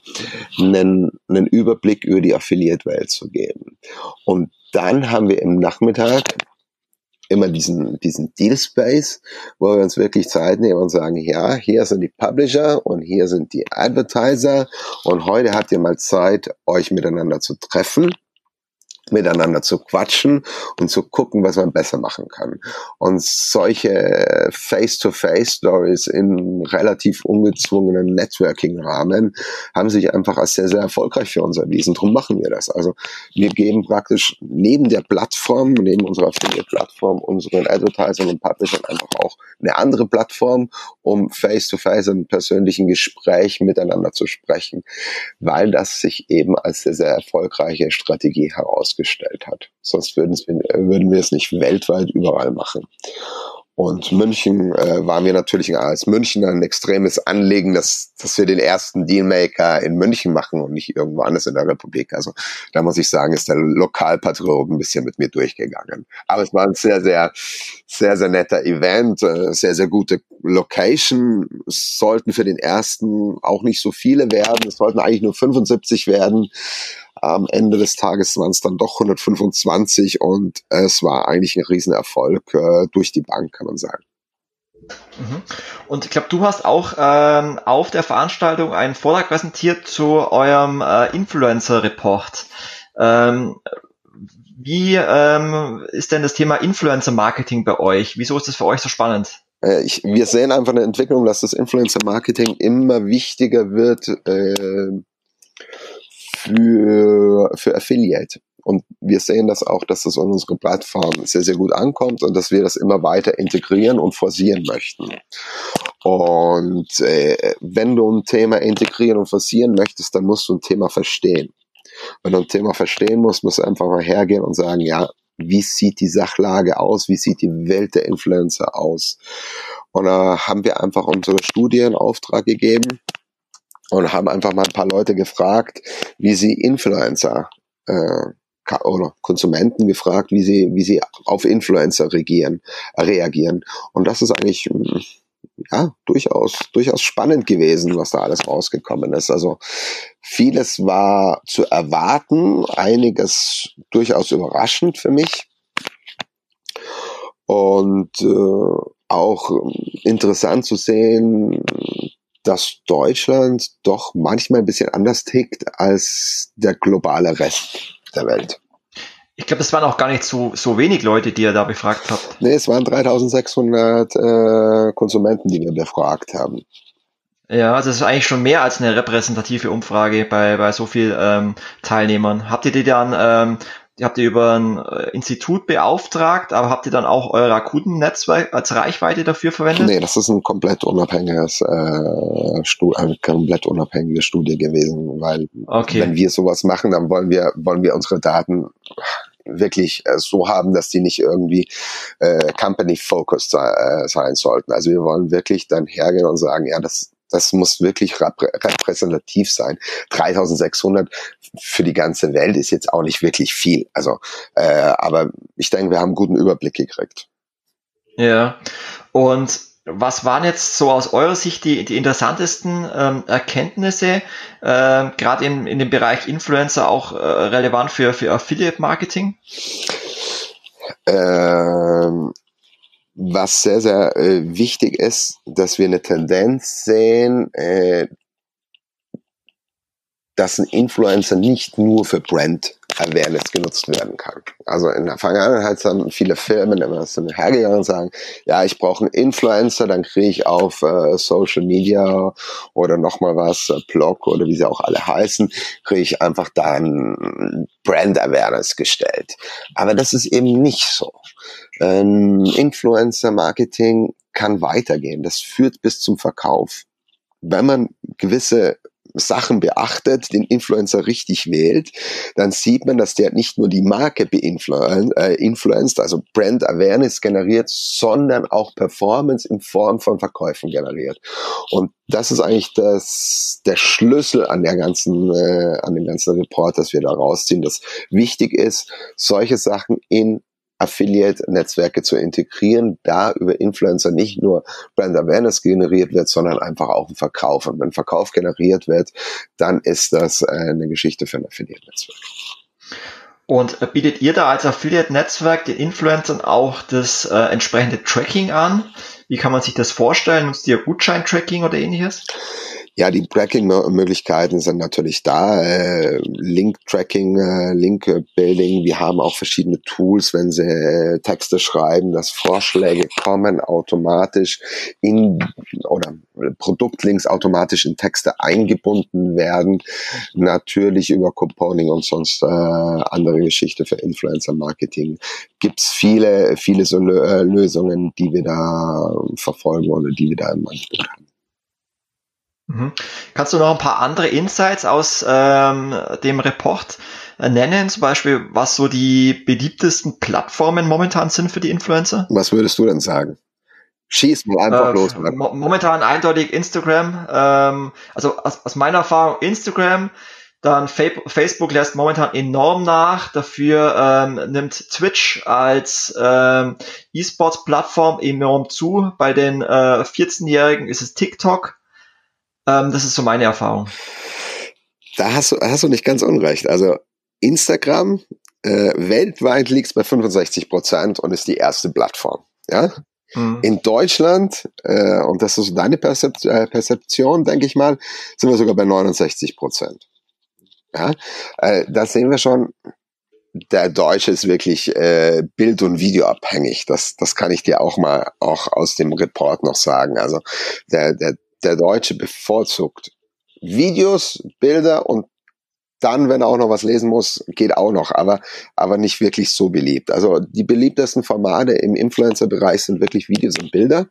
einen, einen Überblick über die Affiliate-Welt zu geben. Und dann haben wir im Nachmittag immer diesen, diesen Deal Space, wo wir uns wirklich Zeit nehmen und sagen, ja, hier sind die Publisher und hier sind die Advertiser und heute habt ihr mal Zeit, euch miteinander zu treffen miteinander zu quatschen und zu gucken, was man besser machen kann. Und solche Face-to-Face-Stories in relativ ungezwungenen Networking-Rahmen haben sich einfach als sehr, sehr erfolgreich für uns erwiesen. Darum machen wir das. Also wir geben praktisch neben der Plattform, neben unserer Affiliate-Plattform, unseren Advertisern und Publishern einfach auch eine andere Plattform, um Face-to-Face -face im persönlichen Gespräch miteinander zu sprechen, weil das sich eben als sehr, sehr erfolgreiche Strategie heraus herausgestellt hat. Sonst würden, würden wir es nicht weltweit überall machen. Und München äh, war mir natürlich als Münchner ein extremes Anliegen, dass, dass wir den ersten Dealmaker in München machen und nicht irgendwo anders in der Republik. Also da muss ich sagen, ist der Lokalpatriot ein bisschen mit mir durchgegangen. Aber es war ein sehr, sehr, sehr, sehr netter Event, äh, sehr, sehr gute Location. Es sollten für den ersten auch nicht so viele werden. Es sollten eigentlich nur 75 werden. Am Ende des Tages waren es dann doch 125 und es war eigentlich ein Riesenerfolg äh, durch die Bank, kann man sagen. Mhm. Und ich glaube, du hast auch ähm, auf der Veranstaltung einen Vortrag präsentiert zu eurem äh, Influencer-Report. Ähm, wie ähm, ist denn das Thema Influencer-Marketing bei euch? Wieso ist das für euch so spannend? Äh, ich, wir sehen einfach eine Entwicklung, dass das Influencer-Marketing immer wichtiger wird äh, für, für Affiliate. Und wir sehen das auch, dass das an unsere Plattform sehr, sehr gut ankommt und dass wir das immer weiter integrieren und forcieren möchten. Und äh, wenn du ein Thema integrieren und forcieren möchtest, dann musst du ein Thema verstehen. Wenn du ein Thema verstehen musst, musst du einfach mal hergehen und sagen, ja, wie sieht die Sachlage aus? Wie sieht die Welt der Influencer aus? Und da haben wir einfach unsere Studie in Auftrag gegeben und haben einfach mal ein paar Leute gefragt, wie sie Influencer äh, oder Konsumenten gefragt, wie sie, wie sie auf Influencer regieren, reagieren. Und das ist eigentlich, hm, ja, durchaus, durchaus spannend gewesen, was da alles rausgekommen ist. Also vieles war zu erwarten, einiges durchaus überraschend für mich. Und äh, auch interessant zu sehen, dass Deutschland doch manchmal ein bisschen anders tickt als der globale Rest der Welt. Ich glaube, es waren auch gar nicht so, so wenig Leute, die ihr da befragt habt. Nee, es waren 3600 äh, Konsumenten, die wir befragt haben. Ja, das ist eigentlich schon mehr als eine repräsentative Umfrage bei, bei so vielen ähm, Teilnehmern. Habt ihr die dann ähm, die habt ihr über ein äh, Institut beauftragt, aber habt ihr dann auch euer Kundennetzwerk als Reichweite dafür verwendet? Nee, das ist ein komplett unabhängiges, äh, Stu eine komplett unabhängige Studie gewesen, weil okay. wenn wir sowas machen, dann wollen wir, wollen wir unsere Daten wirklich äh, so haben, dass die nicht irgendwie äh, company-focused äh, sein sollten. Also wir wollen wirklich dann hergehen und sagen, ja, das das muss wirklich repräsentativ sein. 3600 für die ganze Welt ist jetzt auch nicht wirklich viel. Also, äh, aber ich denke, wir haben einen guten Überblick gekriegt. Ja. Und was waren jetzt so aus eurer Sicht die, die interessantesten ähm, Erkenntnisse, äh, gerade in, in dem Bereich Influencer auch äh, relevant für, für Affiliate Marketing? Ähm, was sehr, sehr äh, wichtig ist, dass wir eine Tendenz sehen, äh, dass ein Influencer nicht nur für Brand Awareness genutzt werden kann. Also in der Vergangenheit haben viele Firmen immer so hergegangen und sagen, ja, ich brauche einen Influencer, dann kriege ich auf äh, Social Media oder nochmal was, äh, Blog oder wie sie auch alle heißen, kriege ich einfach dann Brand Awareness gestellt. Aber das ist eben nicht so. Ähm, Influencer Marketing kann weitergehen. Das führt bis zum Verkauf. Wenn man gewisse Sachen beachtet, den Influencer richtig wählt, dann sieht man, dass der nicht nur die Marke beinfluenzt, äh, also Brand Awareness generiert, sondern auch Performance in Form von Verkäufen generiert. Und das ist eigentlich das, der Schlüssel an der ganzen, äh, an dem ganzen Report, das wir da rausziehen, dass wichtig ist, solche Sachen in Affiliate-Netzwerke zu integrieren, da über Influencer nicht nur Brand Awareness generiert wird, sondern einfach auch ein Verkauf. Und wenn Verkauf generiert wird, dann ist das äh, eine Geschichte für ein Affiliate-Netzwerk. Und äh, bietet ihr da als Affiliate-Netzwerk den Influencern auch das äh, entsprechende Tracking an? Wie kann man sich das vorstellen? Nutzt ihr Gutschein-Tracking oder ähnliches? Ja, die Tracking-Möglichkeiten sind natürlich da. Äh, Link-Tracking, äh, Link-Building. Wir haben auch verschiedene Tools, wenn Sie äh, Texte schreiben, dass Vorschläge kommen automatisch in oder Produktlinks automatisch in Texte eingebunden werden. Natürlich über Componing und sonst äh, andere Geschichte für Influencer-Marketing. Gibt's viele, viele so Lösungen, die wir da verfolgen oder die wir da im Angebot haben. Mhm. Kannst du noch ein paar andere Insights aus ähm, dem Report äh, nennen? Zum Beispiel, was so die beliebtesten Plattformen momentan sind für die Influencer? Was würdest du denn sagen? Schieß mal einfach äh, los. Mo momentan eindeutig Instagram. Ähm, also aus, aus meiner Erfahrung Instagram, Dann Facebook lässt momentan enorm nach. Dafür ähm, nimmt Twitch als ähm, E-Sports-Plattform enorm zu. Bei den äh, 14-Jährigen ist es TikTok. Ähm, das ist so meine Erfahrung. Da hast du, hast du nicht ganz unrecht. Also Instagram äh, weltweit liegt es bei 65 Prozent und ist die erste Plattform. Ja, Mhm. In Deutschland, äh, und das ist deine Perzep äh, Perzeption, denke ich mal, sind wir sogar bei 69 Prozent. Ja, äh, da sehen wir schon, der Deutsche ist wirklich äh, Bild- und Videoabhängig. Das, das kann ich dir auch mal auch aus dem Report noch sagen. Also der, der, der Deutsche bevorzugt Videos, Bilder und dann, wenn er auch noch was lesen muss, geht auch noch, aber, aber nicht wirklich so beliebt. Also die beliebtesten Formate im Influencer-Bereich sind wirklich Videos und Bilder.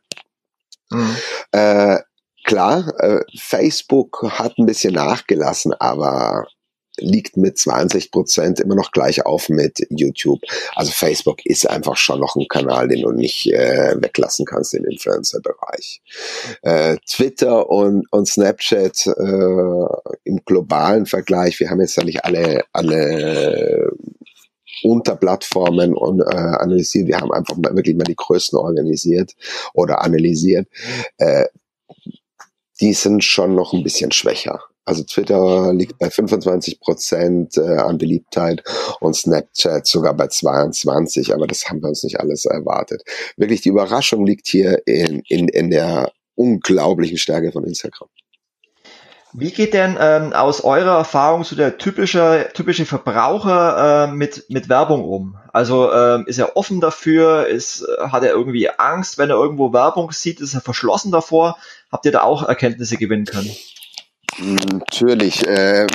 Mhm. Äh, klar, äh, Facebook hat ein bisschen nachgelassen, aber liegt mit 20 Prozent immer noch gleich auf mit YouTube. Also Facebook ist einfach schon noch ein Kanal, den du nicht äh, weglassen kannst im Influencer-Bereich. Äh, Twitter und, und Snapchat äh, im globalen Vergleich, wir haben jetzt ja nicht alle, alle Unterplattformen und, äh, analysiert, wir haben einfach mal wirklich mal die größten organisiert oder analysiert. Äh, die sind schon noch ein bisschen schwächer. Also Twitter liegt bei 25 Prozent äh, an Beliebtheit und Snapchat sogar bei 22, aber das haben wir uns nicht alles erwartet. Wirklich die Überraschung liegt hier in, in, in der unglaublichen Stärke von Instagram. Wie geht denn ähm, aus eurer Erfahrung so der typische, typische Verbraucher äh, mit, mit Werbung um? Also ähm, ist er offen dafür? Ist, hat er irgendwie Angst, wenn er irgendwo Werbung sieht? Ist er verschlossen davor? Habt ihr da auch Erkenntnisse gewinnen können? Natürlich. Äh,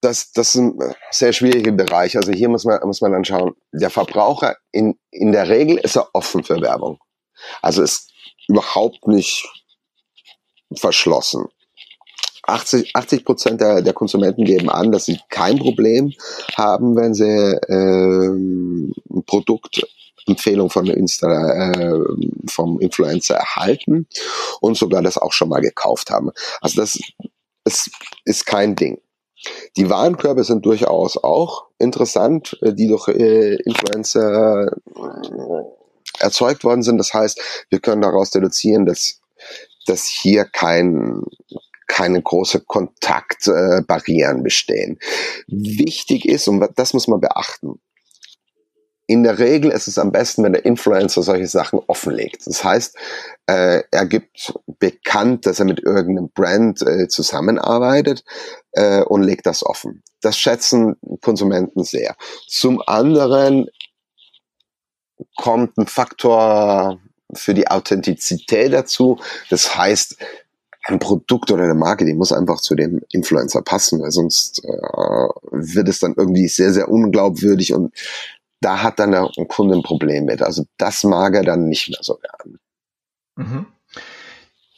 das, das ist ein sehr schwieriger Bereich. Also hier muss man, muss man anschauen, der Verbraucher in, in der Regel ist er offen für Werbung. Also ist überhaupt nicht verschlossen. 80, 80 Prozent der, der Konsumenten geben an, dass sie kein Problem haben, wenn sie ähm, ein Produktempfehlung von Insta, äh, vom Influencer erhalten und sogar das auch schon mal gekauft haben. Also das es ist kein Ding. Die Warenkörbe sind durchaus auch interessant, äh, die durch äh, Influencer äh, erzeugt worden sind. Das heißt, wir können daraus deduzieren, dass, dass hier kein, keine große Kontaktbarrieren bestehen. Wichtig ist, und das muss man beachten, in der Regel ist es am besten, wenn der Influencer solche Sachen offenlegt. Das heißt, äh, er gibt bekannt, dass er mit irgendeinem Brand äh, zusammenarbeitet äh, und legt das offen. Das schätzen Konsumenten sehr. Zum anderen kommt ein Faktor für die Authentizität dazu. Das heißt, ein Produkt oder eine Marke, die muss einfach zu dem Influencer passen, weil sonst äh, wird es dann irgendwie sehr, sehr unglaubwürdig und da hat dann der Kunde ein Problem mit. Also das mag er dann nicht mehr so gern. Mhm.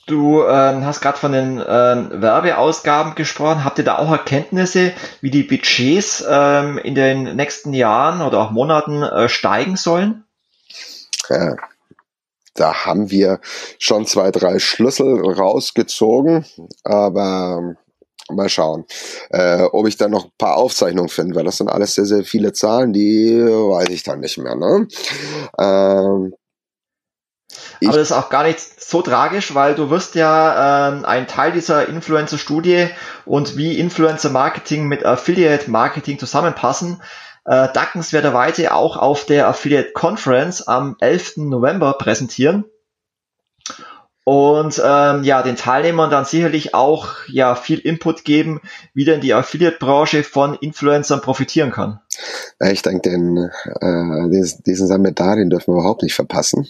Du ähm, hast gerade von den ähm, Werbeausgaben gesprochen. Habt ihr da auch Erkenntnisse, wie die Budgets ähm, in den nächsten Jahren oder auch Monaten äh, steigen sollen? Ja, da haben wir schon zwei, drei Schlüssel rausgezogen, aber Mal schauen, äh, ob ich dann noch ein paar Aufzeichnungen finde, weil das sind alles sehr, sehr viele Zahlen, die weiß ich dann nicht mehr. Ne? Ähm, aber das ist auch gar nicht so tragisch, weil du wirst ja ähm, ein Teil dieser Influencer-Studie und wie Influencer-Marketing mit Affiliate-Marketing zusammenpassen, äh, dankenswerterweise auch auf der Affiliate Conference am 11. November präsentieren und ähm, ja, den Teilnehmern dann sicherlich auch ja viel Input geben, wie denn die Affiliate-Branche von Influencern profitieren kann. Ich denke, den, äh, diesen, diesen Seminar, den dürfen wir überhaupt nicht verpassen.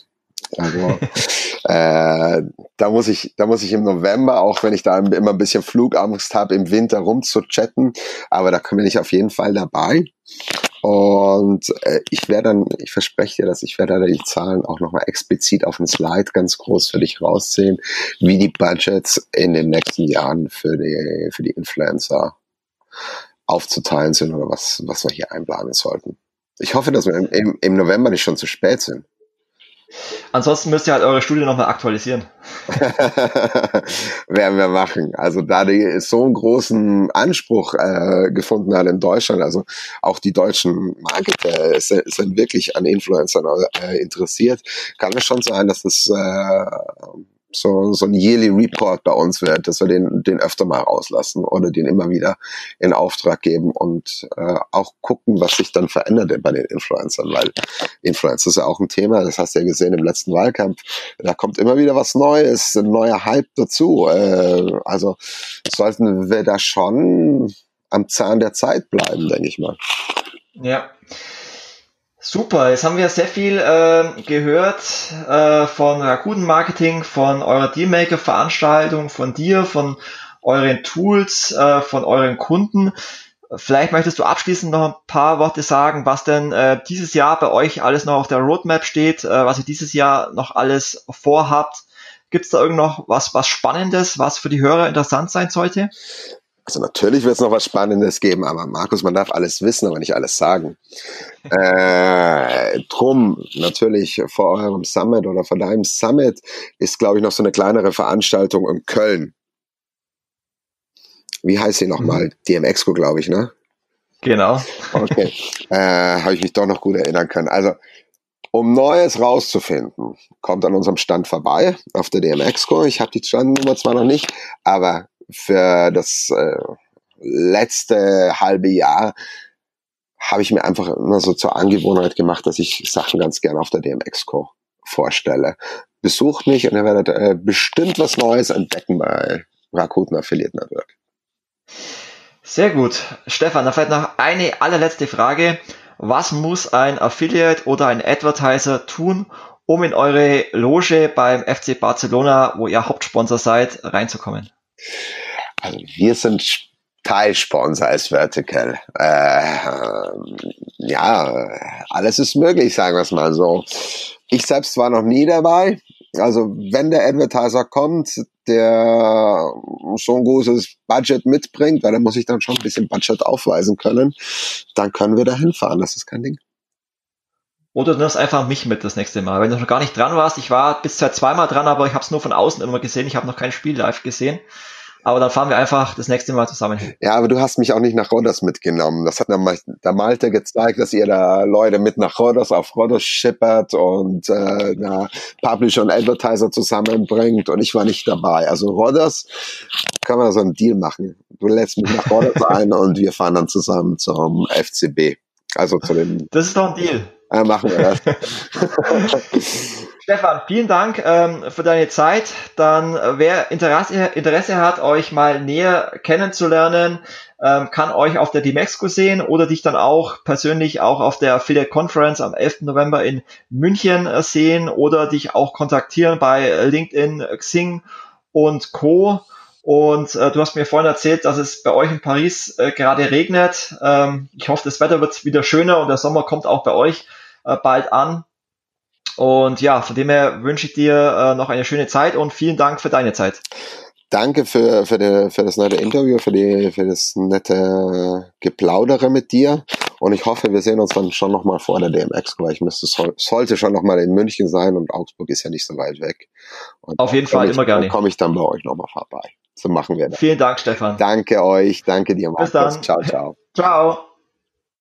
Also äh, da muss ich, da muss ich im November, auch wenn ich da immer ein bisschen Flugangst habe, im Winter rumzuchatten, aber da bin ich auf jeden Fall dabei. Und äh, ich werde dann, ich verspreche dir dass ich werde da die Zahlen auch nochmal explizit auf dem Slide ganz groß für dich rausziehen, wie die Budgets in den nächsten Jahren für die, für die Influencer aufzuteilen sind oder was, was wir hier einplanen sollten. Ich hoffe, dass wir im, im November nicht schon zu spät sind. Ansonsten müsst ihr halt eure Studie nochmal aktualisieren. Werden wir machen. Also da die so einen großen Anspruch äh, gefunden hat in Deutschland, also auch die deutschen Marketer sind, sind wirklich an Influencern äh, interessiert, kann es schon sein, dass das äh, so, so ein Yearly Report bei uns wird, dass wir den, den öfter mal rauslassen oder den immer wieder in Auftrag geben und äh, auch gucken, was sich dann verändert bei den Influencern, weil Influencer ist ja auch ein Thema, das hast du ja gesehen im letzten Wahlkampf, da kommt immer wieder was Neues, ein neuer Hype dazu. Äh, also sollten wir da schon am Zahn der Zeit bleiben, denke ich mal. Ja. Super, jetzt haben wir sehr viel äh, gehört äh, von Rakuten Marketing, von eurer Dealmaker-Veranstaltung, von dir, von euren Tools, äh, von euren Kunden. Vielleicht möchtest du abschließend noch ein paar Worte sagen, was denn äh, dieses Jahr bei euch alles noch auf der Roadmap steht, äh, was ihr dieses Jahr noch alles vorhabt. Gibt es da irgend noch was, was Spannendes, was für die Hörer interessant sein sollte? Also natürlich wird es noch was Spannendes geben, aber Markus, man darf alles wissen, aber nicht alles sagen. äh, drum, natürlich vor eurem Summit oder vor deinem Summit ist, glaube ich, noch so eine kleinere Veranstaltung in Köln. Wie heißt sie nochmal? Mhm. DMXco, glaube ich, ne? Genau. Okay. äh, Habe ich mich doch noch gut erinnern können. Also, um Neues rauszufinden, kommt an unserem Stand vorbei auf der DMX-Co. Ich habe die Standnummer zwar noch nicht, aber für das äh, letzte halbe Jahr habe ich mir einfach immer so zur Angewohnheit gemacht, dass ich Sachen ganz gerne auf der DMX-Co vorstelle. Besucht mich und ihr werdet äh, bestimmt was Neues entdecken bei Rakuten Affiliate Network. Sehr gut. Stefan, dann vielleicht noch eine allerletzte Frage. Was muss ein Affiliate oder ein Advertiser tun, um in eure Loge beim FC Barcelona, wo ihr Hauptsponsor seid, reinzukommen? Also wir sind Teilsponsor als Vertical. Äh, ja, alles ist möglich, sagen wir es mal so. Ich selbst war noch nie dabei. Also wenn der Advertiser kommt, der so ein großes Budget mitbringt, weil da muss ich dann schon ein bisschen Budget aufweisen können, dann können wir da hinfahren. Das ist kein Ding. Oder du nimmst einfach mich mit das nächste Mal. Wenn du noch gar nicht dran warst, ich war bisher zweimal dran, aber ich habe es nur von außen immer gesehen. Ich habe noch kein Spiel live gesehen. Aber dann fahren wir einfach das nächste Mal zusammen hin. Ja, aber du hast mich auch nicht nach Rodos mitgenommen. Das hat der Malte gezeigt, dass ihr da Leute mit nach Rodos auf Rodos schippert und äh, da Publisher und Advertiser zusammenbringt und ich war nicht dabei. Also Rodos kann man so einen Deal machen. Du lädst mich nach Rodos ein und wir fahren dann zusammen zum FCB. Also zu dem. Das ist doch ein Deal. Ja, machen wir das. Stefan, vielen Dank ähm, für deine Zeit. Dann, äh, wer Interesse, Interesse hat, euch mal näher kennenzulernen, ähm, kann euch auf der Dimexco sehen oder dich dann auch persönlich auch auf der Affiliate Conference am 11. November in München äh, sehen oder dich auch kontaktieren bei LinkedIn, Xing und Co. Und äh, du hast mir vorhin erzählt, dass es bei euch in Paris äh, gerade regnet. Ähm, ich hoffe, das Wetter wird wieder schöner und der Sommer kommt auch bei euch äh, bald an. Und ja, von dem her wünsche ich dir äh, noch eine schöne Zeit und vielen Dank für deine Zeit. Danke für, für, die, für das nette Interview, für, die, für das nette Geplaudere mit dir. Und ich hoffe, wir sehen uns dann schon nochmal vor der DMX, weil ich müsste, soll, sollte schon nochmal in München sein und Augsburg ist ja nicht so weit weg. Und Auf jeden Fall, ich, immer gerne. Dann komme ich dann bei euch nochmal vorbei. So machen wir das. Vielen Dank, Stefan. Danke euch, danke dir, Markus. Bis dann. Ciao, ciao. Ciao.